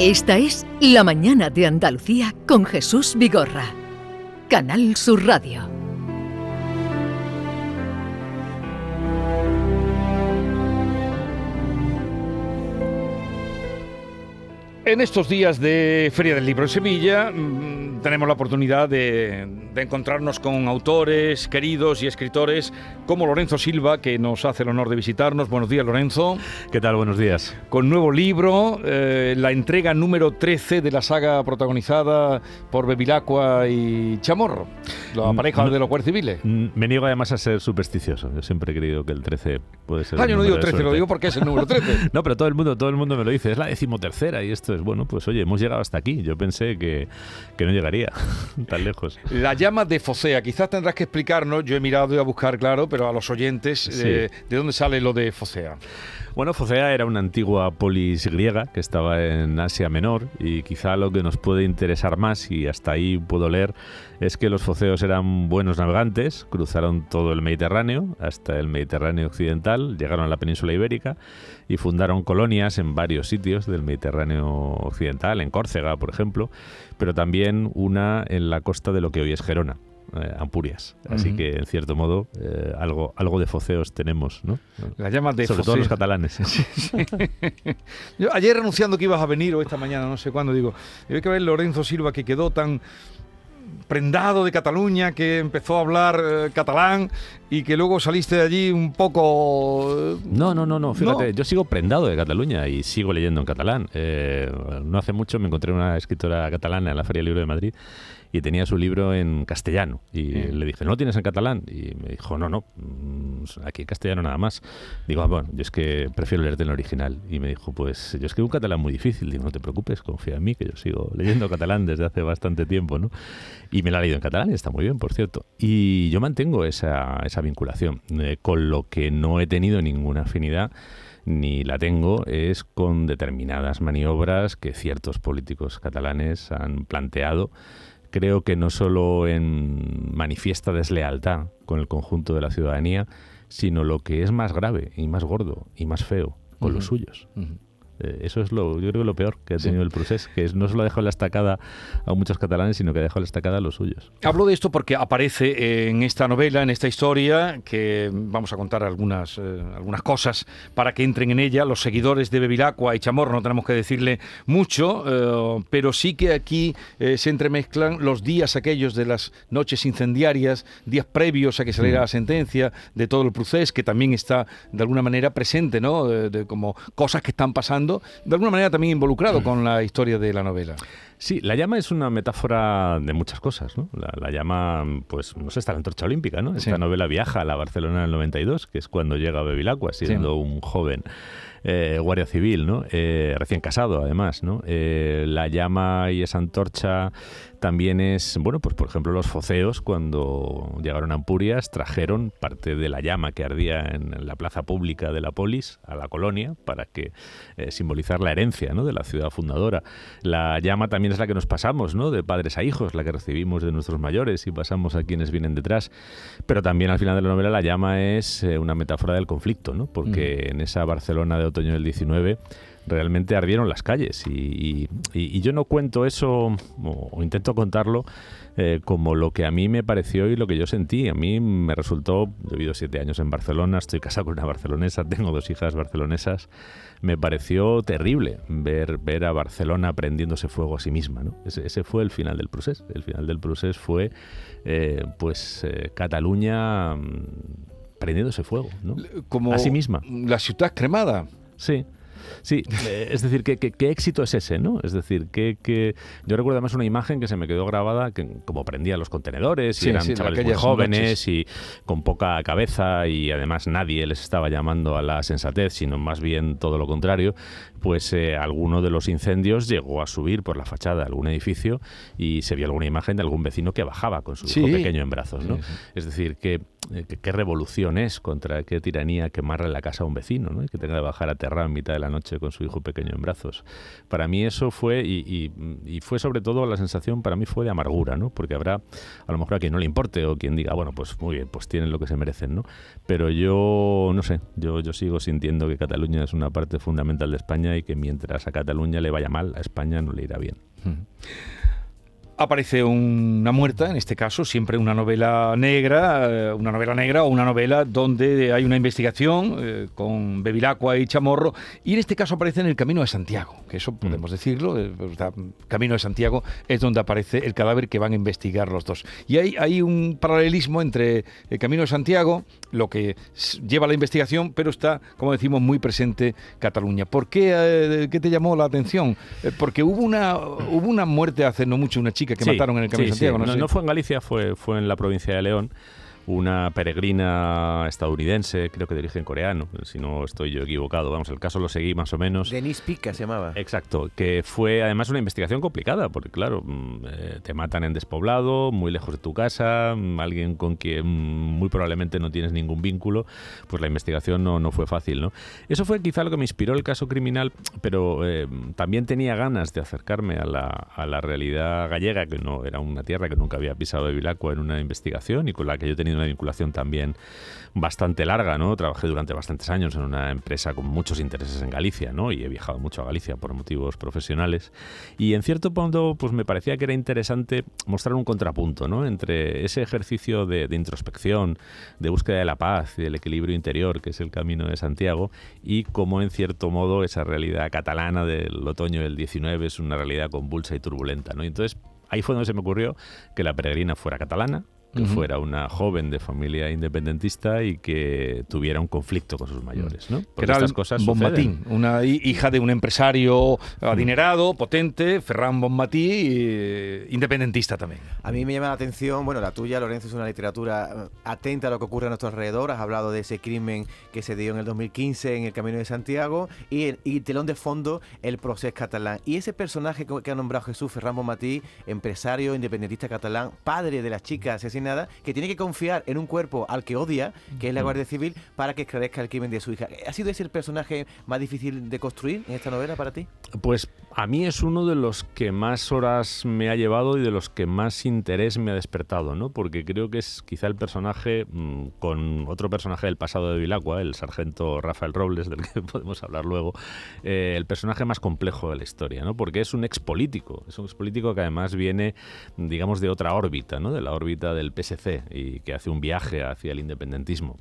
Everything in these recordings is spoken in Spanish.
Esta es La Mañana de Andalucía con Jesús Vigorra. Canal Sur Radio. En estos días de Feria del Libro en Sevilla mm, tenemos la oportunidad de, de encontrarnos con autores queridos y escritores como Lorenzo Silva, que nos hace el honor de visitarnos. Buenos días, Lorenzo. ¿Qué tal? Buenos días. Con nuevo libro, eh, la entrega número 13 de la saga protagonizada por Bevilacqua y Chamorro, Mm, pareja no- de los guardias civiles. Mm, Me niego además a ser supersticioso. Yo siempre he creído que el 13 puede ser. Ah, yo no digo de 13, lo digo porque es el número 13. No, pero todo el mundo, todo el mundo me lo dice. Es la decimotercera y esto es bueno. Pues oye, hemos llegado hasta aquí. Yo pensé que, que no llegaría tan lejos. La llama de Focea, quizás tendrás que explicarnos, yo he mirado y a buscar, claro, pero a los oyentes, Sí. eh, ¿de dónde sale lo de Focea? Bueno, Focea era una antigua polis griega que estaba en Asia Menor y quizá lo que nos puede interesar más, y hasta ahí puedo leer, es que los foceos eran buenos navegantes, cruzaron todo el Mediterráneo hasta el Mediterráneo occidental, llegaron a la península ibérica y fundaron colonias en varios sitios del Mediterráneo occidental, en Córcega, por ejemplo, pero también una en la costa de lo que hoy es Gerona. eh, Ampurias. Así que, en cierto modo, eh, algo, algo de foceos tenemos, ¿no? La llama de Sobre todo los catalanes. Yo ayer anunciando que ibas a venir o esta mañana, no sé cuándo, digo, hay que ver Lorenzo Silva que quedó tan prendado de Cataluña, que empezó a hablar eh, catalán y que luego saliste de allí un poco... eh, No, no, no, no. Fíjate, No. yo sigo prendado de Cataluña y sigo leyendo en catalán. Eh, no hace mucho me encontré una escritora catalana en la Feria del Libro de Madrid y tenía su libro en castellano. Y Mm. le dije, ¿no lo tienes en catalán? Y me dijo, no, no, mm, aquí en castellano nada más. Digo, ah, bueno, yo es que prefiero leerte en el original. Y me dijo, pues yo escribo un catalán muy difícil. Digo, no te preocupes, confía en mí, que yo sigo leyendo catalán desde hace bastante tiempo, ¿no? Y me la ha leído en catalán y está muy bien, por cierto. Y yo mantengo esa, esa vinculación, eh, con lo que no he tenido ninguna afinidad ni la tengo es con determinadas maniobras que ciertos políticos catalanes han planteado. Creo que no solo en manifiesta deslealtad con el conjunto de la ciudadanía, sino lo que es más grave y más gordo y más feo con los suyos. Eso es lo, yo creo que lo peor que ha Sí. tenido el procés, que es- no solo ha dejado la estacada a muchos catalanes, sino que ha dejado la estacada a los suyos. Hablo de esto porque aparece en esta novela, en esta historia, que vamos a contar algunas, eh, algunas cosas para que entren en ella. Los seguidores de Bevilacqua y Chamorro no tenemos que decirle mucho, eh, pero sí que aquí eh, se entremezclan los días aquellos de las noches incendiarias, días previos a que saliera Mm. la sentencia, de todo el procés, que también está de alguna manera presente, ¿no? De- de como cosas que están pasando, de alguna manera también involucrado con la historia de la novela. Sí, la llama es una metáfora de muchas cosas, ¿no? La, la llama, pues, no sé, está la antorcha olímpica, ¿no? Esta Sí. novela viaja a la Barcelona del 92, que es cuando llega Bevilacqua, siendo un joven eh, guardia civil, ¿no? Eh, recién casado, además, ¿no? Eh, la llama y esa antorcha también es, bueno, pues por ejemplo los foceos cuando llegaron a Ampurias trajeron parte de la llama que ardía en la plaza pública de la polis a la colonia para que simbolizar la herencia, ¿no? De la ciudad fundadora. La llama también es la que nos pasamos, ¿no? De padres a hijos, la que recibimos de nuestros mayores y pasamos a quienes vienen detrás. Pero también al final de la novela la llama es una metáfora del conflicto, ¿no? Porque en esa Barcelona de otoño del 19 realmente ardieron las calles y, y- y- yo no cuento eso o, o intento contarlo eh, como lo que a mí me pareció y lo que yo sentí. A mí me resultó, yo he vivido siete años en Barcelona, estoy casado con una barcelonesa, tengo dos hijas barcelonesas, me pareció terrible ver, ver a Barcelona prendiéndose fuego a sí misma. ¿no? Ese, ese fue el final del proceso. El final del proceso fue eh, pues eh, Cataluña mm, prendiéndose fuego. ¿no? Como A sí misma. La ciudad cremada. Sí. Sí, eh, es decir, ¿qué, qué, qué éxito es ese, ¿no? Es decir, que, que yo recuerdo además una imagen que se me quedó grabada, que como prendía los contenedores, Sí, y eran sí, chavales muy jóvenes noches. y con poca cabeza y además nadie les estaba llamando a la sensatez, sino más bien todo lo contrario, pues eh, alguno de los incendios llegó a subir por la fachada de algún edificio y se vio alguna imagen de algún vecino que bajaba con su Sí. hijo pequeño en brazos, ¿no? Es decir, que eh, qué revolución es contra qué tiranía quemarle la casa a un vecino, ¿no? Y que tenga que bajar aterrado en mitad de la noche con su hijo pequeño en brazos. Para mí eso fue, y, y, fue sobre todo la sensación, para mí fue de amargura, ¿no? Porque habrá a lo mejor a quien no le importe o quien diga, bueno, pues muy bien, pues tienen lo que se merecen, ¿no? Pero yo, no sé, yo, yo sigo sintiendo que Cataluña es una parte fundamental de España y que mientras a Cataluña le vaya mal, a España no le irá bien aparece una muerta, en este caso, siempre una novela negra, eh, una novela negra o una novela donde hay una investigación eh, con Bevilacqua y Chamorro, y en este caso aparece en el Camino de Santiago, que eso podemos mm. decirlo, el eh, Camino de Santiago es donde aparece el cadáver que van a investigar los dos. Y hay, hay un paralelismo entre el Camino de Santiago, lo que lleva la investigación, pero está, como decimos, muy presente Cataluña. ¿Por qué, qué te llamó la atención? porque hubo una, hubo una muerte hace no mucho, una chica que mataron en el Camino de Santiago. No, no, fue en Galicia, fue, fue en la provincia de León una peregrina estadounidense, creo que de origen coreano, si no estoy yo equivocado. Vamos, el caso lo seguí más o menos. Denise Pica se llamaba. Exacto, que fue además una investigación complicada, porque claro, mm, eh, te matan en despoblado, muy lejos de tu casa, mm, alguien con quien muy probablemente no tienes ningún vínculo, pues la investigación no, no fue fácil, ¿no? Eso fue quizá lo que me inspiró el caso criminal, pero eh, también tenía ganas de acercarme a la, a la realidad gallega, que no era una tierra que nunca había pisado de Vilacua en una investigación y con la que yo he tenido una vinculación también bastante larga, ¿no? Trabajé durante bastantes años en una empresa con muchos intereses en Galicia, ¿no? Y he viajado mucho a Galicia por motivos profesionales. Y en cierto punto, pues me parecía que era interesante mostrar un contrapunto, ¿no? Entre ese ejercicio de, introspección, de búsqueda de la paz y del equilibrio interior, que es el camino de Santiago, y cómo en cierto modo esa realidad catalana del otoño del 19 es una realidad convulsa y turbulenta, ¿no? Entonces ahí fue donde se me ocurrió que la peregrina fuera catalana, que fuera una joven de familia independentista y que tuviera un conflicto con sus mayores, ¿no? Porque estas cosas Bonmatí, una hija de un empresario adinerado, potente, Ferran Bonmatí, eh, independentista también. A mí me llama la atención, bueno, la tuya, Lorenzo, es una literatura eh, atenta a lo que ocurre a nuestro alrededor. Has hablado de ese crimen que se dio en el 2015 en el Camino de Santiago y, y telón de fondo, el proceso catalán. Y ese personaje que ha nombrado Jesús, Ferran Bonmatí, empresario, independentista catalán, padre de las chicas nada, que tiene que confiar en un cuerpo al que odia, que es la Guardia Civil, para que esclarezca el crimen de su hija. ¿Ha sido ese el personaje más difícil de construir en esta novela para ti? Pues a mí es uno de los que más horas me ha llevado y de los que más interés me ha despertado, ¿no? Porque creo que es quizá el personaje mm, con otro personaje del pasado de Vilacua, el sargento Rafael Robles, del que podemos hablar luego, eh, el personaje más complejo de la historia, ¿no? Porque es un expolítico, es un expolítico que además viene, digamos, de otra órbita, ¿no? De la órbita del PSC y que hace un viaje hacia el independentismo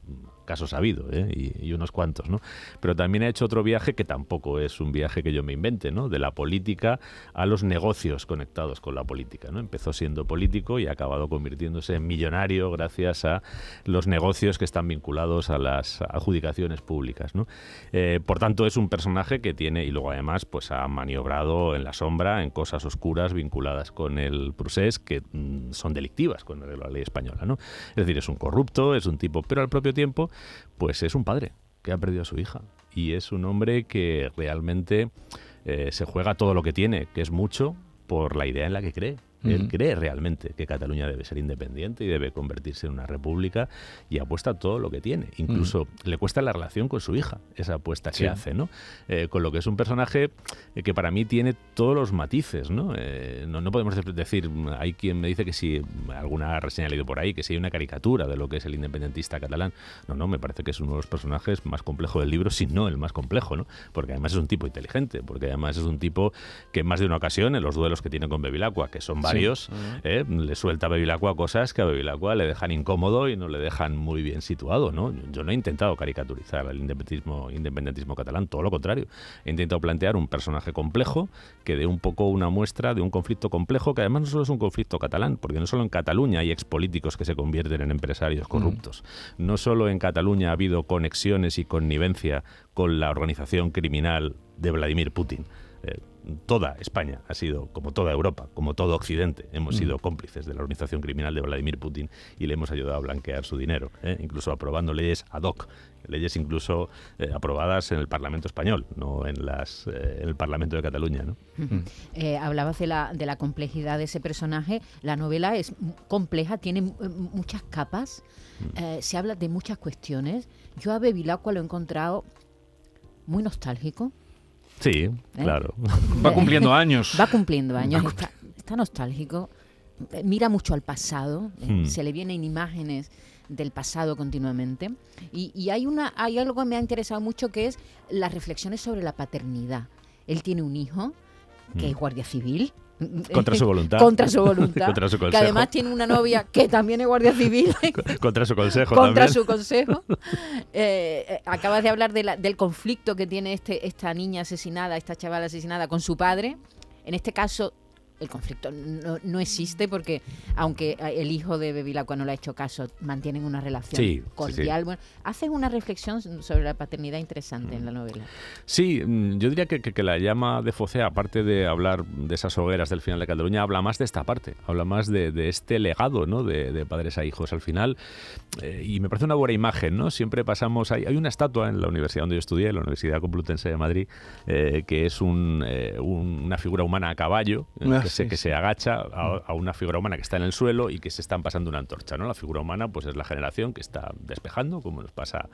caso sabido, ¿eh? y, unos cuantos, ¿no? Pero también ha hecho otro viaje que tampoco es un viaje que yo me invente, ¿no? De la política a los negocios conectados con la política. Empezó siendo político y ha acabado convirtiéndose en millonario gracias a los negocios que están vinculados a las adjudicaciones públicas. Eh, por tanto, es un personaje que tiene, y luego además, pues ha maniobrado en la sombra, en cosas oscuras vinculadas con el procés que mm, son delictivas con la ley española. Es decir, es un corrupto, es un tipo, pero al propio tiempo pues es un padre que ha perdido a su hija. Y es un hombre que realmente eh, se juega todo lo que tiene, que es mucho, por la idea en la que cree. Él cree realmente que Cataluña debe ser independiente y debe convertirse en una república y apuesta todo lo que tiene. Incluso le cuesta la relación con su hija, esa apuesta que hace, ¿no? Eh, con lo que es un personaje eh, que para mí tiene todos los matices, ¿no? Eh, no, no, podemos decir, hay quien me dice que si, alguna reseña ha leído por ahí, que si hay una caricatura de lo que es el independentista catalán. No, no, me parece que es uno de los personajes más complejos del libro, si no el más complejo, ¿no? Porque además es un tipo inteligente, porque además es un tipo que en más de una ocasión, en los duelos que tiene con Bevilacqua, que son varios, ¿eh? le suelta a Bevilacqua cosas que a Bevilacqua le dejan incómodo y no le dejan muy bien situado. ¿no? Yo no he intentado caricaturizar el independentismo, independentismo catalán, todo lo contrario. He intentado plantear un personaje complejo que dé un poco una muestra de un conflicto complejo que además no solo es un conflicto catalán, porque no solo en Cataluña hay expolíticos que se convierten en empresarios corruptos. No solo en Cataluña ha habido conexiones y connivencia con la organización criminal de Vladimir Putin. Eh, toda España ha sido, como toda Europa, como todo Occidente, hemos sido Mm. cómplices de la organización criminal de Vladimir Putin y le hemos ayudado a blanquear su dinero, ¿eh? incluso aprobando leyes ad hoc, leyes incluso eh, aprobadas en el Parlamento español, no en, las, eh, en el Parlamento de Cataluña. ¿no? Eh, hablabas de la, de la complejidad de ese personaje. La novela es m- compleja, tiene muchas capas, eh, se habla de muchas cuestiones. Yo a Bevilacqua lo he encontrado muy nostálgico. Sí, claro. Va cumpliendo años. Va cumpliendo años, está, está nostálgico, eh, mira mucho al pasado, eh, Hmm. se le vienen imágenes del pasado continuamente. Y, y hay, una, hay algo que me ha interesado mucho que es las reflexiones sobre la paternidad. Él tiene un hijo que es guardia civil. Contra su voluntad. Contra su voluntad. Contra su que consejo. además tiene una novia que también es guardia civil. Contra su consejo contra también. su consejo. Eh, eh, acabas de hablar de la- del conflicto que tiene este, esta niña asesinada, esta chavala asesinada con su padre. En este caso, el conflicto no, no existe porque, aunque el hijo de Bevilacqua no le ha hecho caso, mantienen una relación Sí, sí, sí. cordial. Bueno, haces una reflexión sobre la paternidad interesante en la novela. Sí, mm, yo diría que, que- que la llama de Focea, aparte de hablar de esas hogueras del final de Cataluña, habla más de esta parte, habla más de, de este legado ¿no? de, de padres a hijos. Al final, eh, y me parece una buena imagen, ¿no? Siempre pasamos, hay, hay una estatua en la universidad donde yo estudié, la Universidad Complutense de Madrid, eh, que es un, eh, un- una figura humana a caballo, Ah, que, se, que agacha a, a una figura humana que está en el suelo y que se están pasando una antorcha, ¿no? La figura humana, pues es la generación que está despejando, como nos pasa,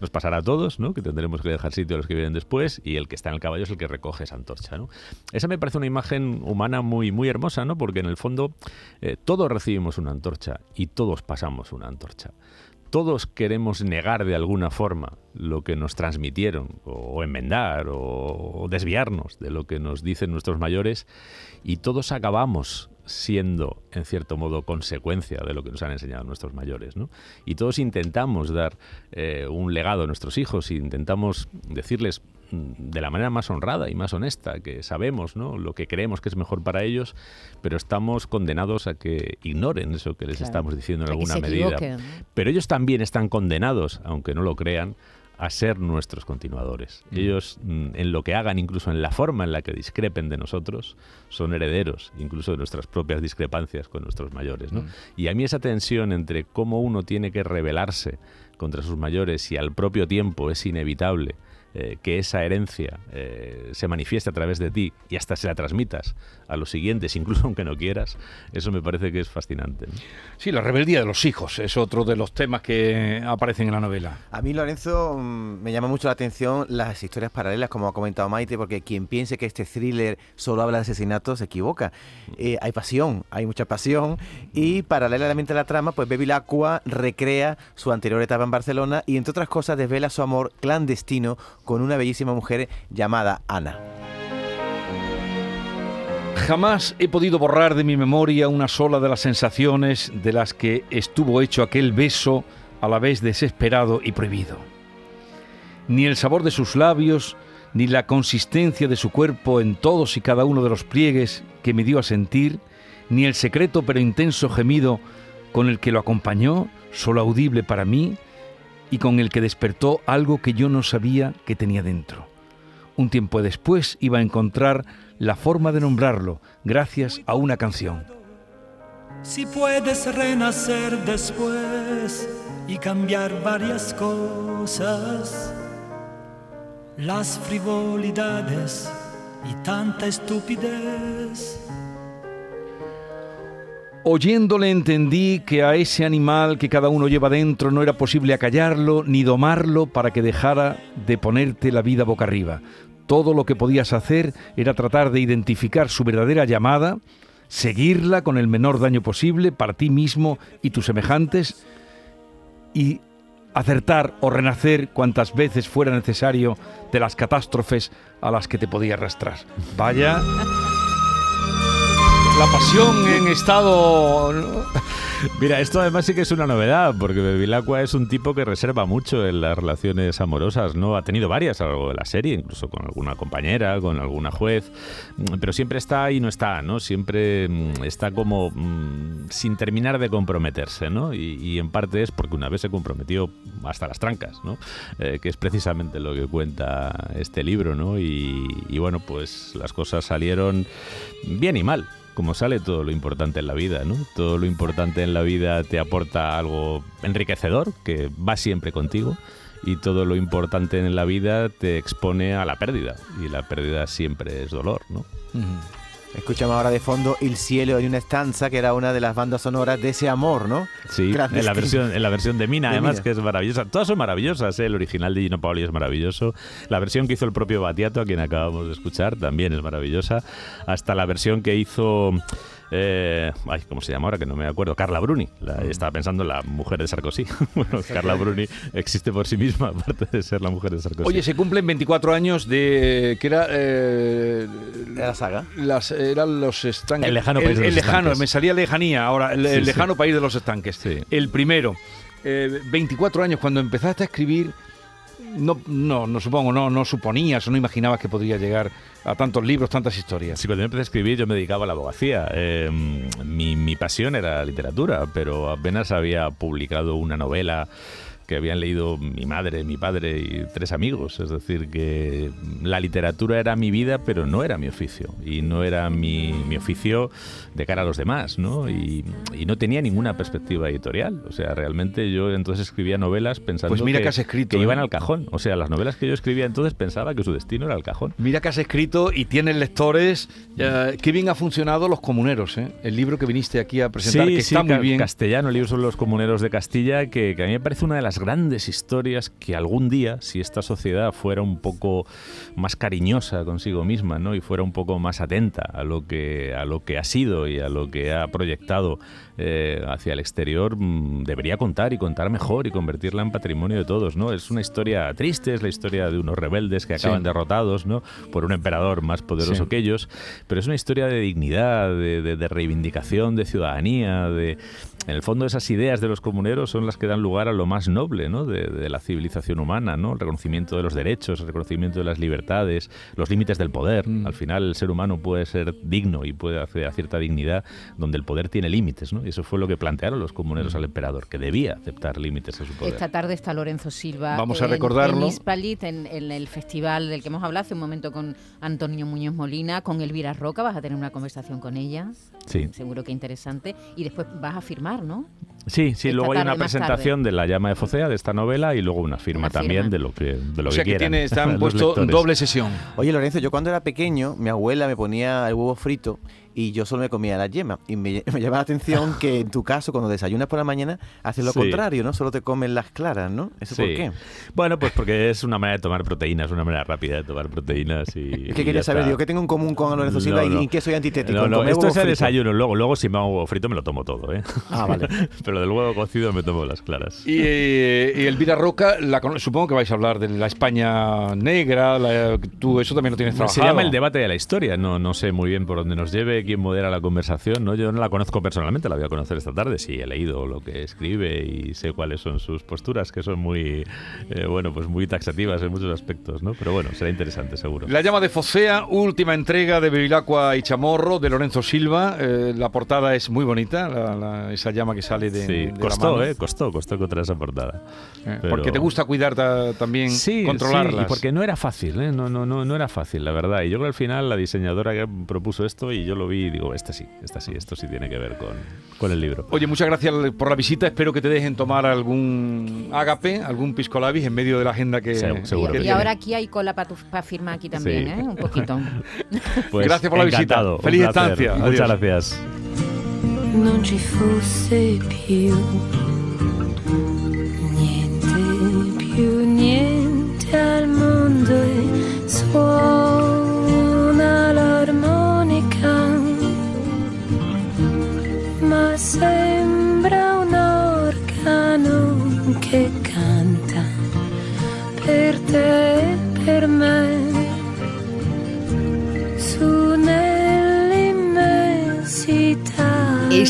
nos pasará a todos, ¿no? Que tendremos que dejar sitio a los que vienen después y el que está en el caballo es el que recoge esa antorcha, ¿no? Esa me parece una imagen humana muy, muy hermosa, ¿no? Porque en el fondo eh, todos recibimos una antorcha y todos pasamos una antorcha. Todos queremos negar de alguna forma lo que nos transmitieron, o, enmendar, o, desviarnos de lo que nos dicen nuestros mayores, y todos acabamos siendo, en cierto modo, consecuencia de lo que nos han enseñado nuestros mayores. ¿no? Y todos intentamos dar eh, un legado a nuestros hijos, e intentamos decirles de la manera más honrada y más honesta que sabemos ¿no? lo que creemos que es mejor para ellos, pero estamos condenados a que ignoren eso que les Claro. estamos diciendo en alguna medida. Pero ellos también están condenados, aunque no lo crean, a ser nuestros continuadores. Ellos, mm, en lo que hagan, incluso en la forma en la que discrepen de nosotros, son herederos, incluso de nuestras propias discrepancias con nuestros mayores. ¿no? Mm. Y a mí esa tensión entre cómo uno tiene que rebelarse contra sus mayores y al propio tiempo es inevitable eh, que esa herencia eh, se manifieste a través de ti y hasta se la transmitas a los siguientes, incluso aunque no quieras, eso me parece que es fascinante. ¿no? Sí, la rebeldía de los hijos es otro de los temas que aparecen en la novela. A mí, Lorenzo, mm, me llama mucho la atención las historias paralelas, como ha comentado Maite, porque quien piense que este thriller solo habla de asesinatos se equivoca. Eh, hay pasión, hay mucha pasión, y paralelamente a la trama, pues Bevilacqua recrea su anterior etapa en Barcelona y, entre otras cosas, desvela su amor clandestino con una bellísima mujer llamada Ana. Jamás he podido borrar de mi memoria una sola de las sensaciones de las que estuvo hecho aquel beso a la vez desesperado y prohibido. Ni el sabor de sus labios, ni la consistencia de su cuerpo en todos y cada uno de los pliegues que me dio a sentir, ni el secreto pero intenso gemido con el que lo acompañó, solo audible para mí, y con el que despertó algo que yo no sabía que tenía dentro. Un tiempo después iba a encontrar la forma de nombrarlo gracias a una canción. Si puedes renacer después y cambiar varias cosas, las frivolidades y tanta estupidez. Oyéndole entendí que a ese animal que cada uno lleva dentro no era posible acallarlo ni domarlo para que dejara de ponerte la vida boca arriba. Todo lo que podías hacer era tratar de identificar su verdadera llamada, seguirla con el menor daño posible para ti mismo y tus semejantes y acertar o renacer cuantas veces fuera necesario de las catástrofes a las que te podía arrastrar. Vaya la pasión en estado Mira, esto además sí que es una novedad, porque Bevilacqua es un tipo que reserva mucho en las relaciones amorosas, ¿no? Ha tenido varias a lo largo de la serie, incluso con alguna compañera, con alguna juez, pero siempre está y no está, ¿no? Siempre mm, está como mm, sin terminar de comprometerse, ¿no? Y, en parte es porque una vez se comprometió hasta las trancas, ¿no? Eh, que es precisamente lo que cuenta este libro, ¿no? y bueno, pues las cosas salieron bien y mal como sale todo lo importante en la vida, ¿no? Todo lo importante en la vida te aporta algo enriquecedor que va siempre contigo y todo lo importante en la vida te expone a la pérdida y la pérdida siempre es dolor, ¿no? Escuchamos ahora de fondo El cielo en una estanza, que era una de las bandas sonoras de ese amor, ¿no? Sí, en la, versión, en la versión de Mina, además, que es maravillosa. Todas son maravillosas, ¿eh? el original de Gino Paoli es maravilloso. La versión que hizo el propio Batiato, a quien acabamos de escuchar, también es maravillosa. Hasta la versión que hizo eh, ay, ¿cómo se llama ahora? Que no me acuerdo. Carla Bruni. Mm. estaba pensando en la mujer de Sarkozy. bueno, Carla Bruni existe por sí misma, aparte de ser la mujer de Sarkozy. Oye, se cumplen 24 años de. que era. Eh, la saga. Las, eran los estanques. El lejano país de los lejano, me salía lejanía ahora. El, lejano país de los estanques. El primero. 24 eh, años, cuando empezaste a escribir no, no, no supongo, no, no suponías o no imaginabas que podría llegar a tantos libros, tantas historias. Sí, cuando yo empecé a escribir yo me dedicaba a la abogacía. Em, mi, mi pasión era la literatura, pero apenas había publicado una novela que habían leído mi madre, mi padre y tres amigos. Es decir, que la literatura era mi vida, pero no era mi oficio. Y no era mi, mi oficio de cara a los demás, ¿no? Y, y, no tenía ninguna perspectiva editorial. O sea, realmente yo entonces escribía novelas pensando pues mira que, has escrito, iban ¿eh? al cajón. O sea, las novelas que yo escribía entonces pensaba que su destino era el cajón. Mira que has escrito y tienes lectores. Eh, qué bien ha funcionado Los Comuneros, ¿eh? El libro que viniste aquí a presentar, que está muy bien. castellano, el libro sobre los comuneros de Castilla, que, que a mí me parece una de las grandes historias que algún día, si esta sociedad fuera un poco más cariñosa consigo misma, ¿no? Y fuera un poco más atenta a lo que, a lo que ha sido y a lo que ha proyectado eh, hacia el exterior, mm, debería contar y contar mejor y convertirla en patrimonio de todos, ¿no? Es una historia triste, es la historia de unos rebeldes que acaban derrotados, ¿no? Por un emperador más poderoso que ellos, pero es una historia de dignidad, de reivindicación, de ciudadanía, de en el fondo esas ideas de los comuneros son las que dan lugar a lo más noble ¿no? de, la civilización humana, ¿no? el reconocimiento de los derechos, el reconocimiento de las libertades, los límites del poder. Mm. Al final el ser humano puede ser digno y puede acceder a cierta dignidad donde el poder tiene límites. ¿no? Y eso fue lo que plantearon los comuneros mm. al emperador, que debía aceptar límites a su poder. Esta tarde está Lorenzo Silva Vamos a recordarlo. en en, el festival del que hemos hablado hace un momento con Antonio Muñoz Molina, con Elvira Roca, vas a tener una conversación con ella. Sí. Seguro que interesante. Y después vas a firmar ¿no? Sí, sí, luego hay una presentación de La llama de Focea, de esta novela, y luego una firma, también de lo que, de lo o sea que, tiene, están puesto doble sesión. Oye, Lorenzo, yo cuando era pequeño, mi abuela me ponía el huevo frito y yo solo me comía la yema. Y me, llama la atención que en tu caso, cuando desayunas por la mañana, haces lo contrario, ¿no? Solo te comen las claras, ¿no? ¿Eso por qué? Bueno, pues porque es una manera de tomar proteínas, una manera rápida de tomar proteínas. Y, ¿Qué quería saber? Digo, ¿qué tengo en común con Lorenzo Silva y en qué soy antitético? No, no, esto es el desayuno. Luego, luego, si me hago huevo frito, me lo tomo todo, ¿eh? Ah, vale. Pero del huevo cocido me tomo las claras. Y, eh, y Elvira Roca, la, supongo que vais a hablar de la España negra, tú eso también lo tienes trabajado. Se llama el debate de la historia. No, no sé muy bien por dónde nos lleve, quién modera la conversación ¿no? Yo no la conozco personalmente, la voy a conocer esta tarde. Sí, he leído lo que escribe y sé cuáles son sus posturas, que son muy, eh, bueno, pues muy taxativas en muchos aspectos, ¿no? Pero bueno, será interesante, seguro. La llama de Fosea, última entrega de Bevilacqua y Chamorro, de Lorenzo Silva. Eh, la portada es muy bonita, esa llama que sale de, sí, costó, Eh, costó, costó encontrar esa portada. Eh, porque te gusta cuidar también, sí, controlarlas. Sí, y porque no era fácil, ¿eh? no, no, no, no era fácil, la verdad. Y yo creo que al final la diseñadora que propuso esto y yo lo vi y digo, este sí, esta sí, esto sí tiene que ver con, con el libro. Oye, muchas gracias por la visita. Espero que te dejen tomar algún ágape, algún pisco labis en medio de la agenda que. seguro. y, ahora aquí hay cola para firmar aquí también, ¿eh? Un poquito. Pues gracias por la visita. Feliz estancia. Muchas gracias. sembra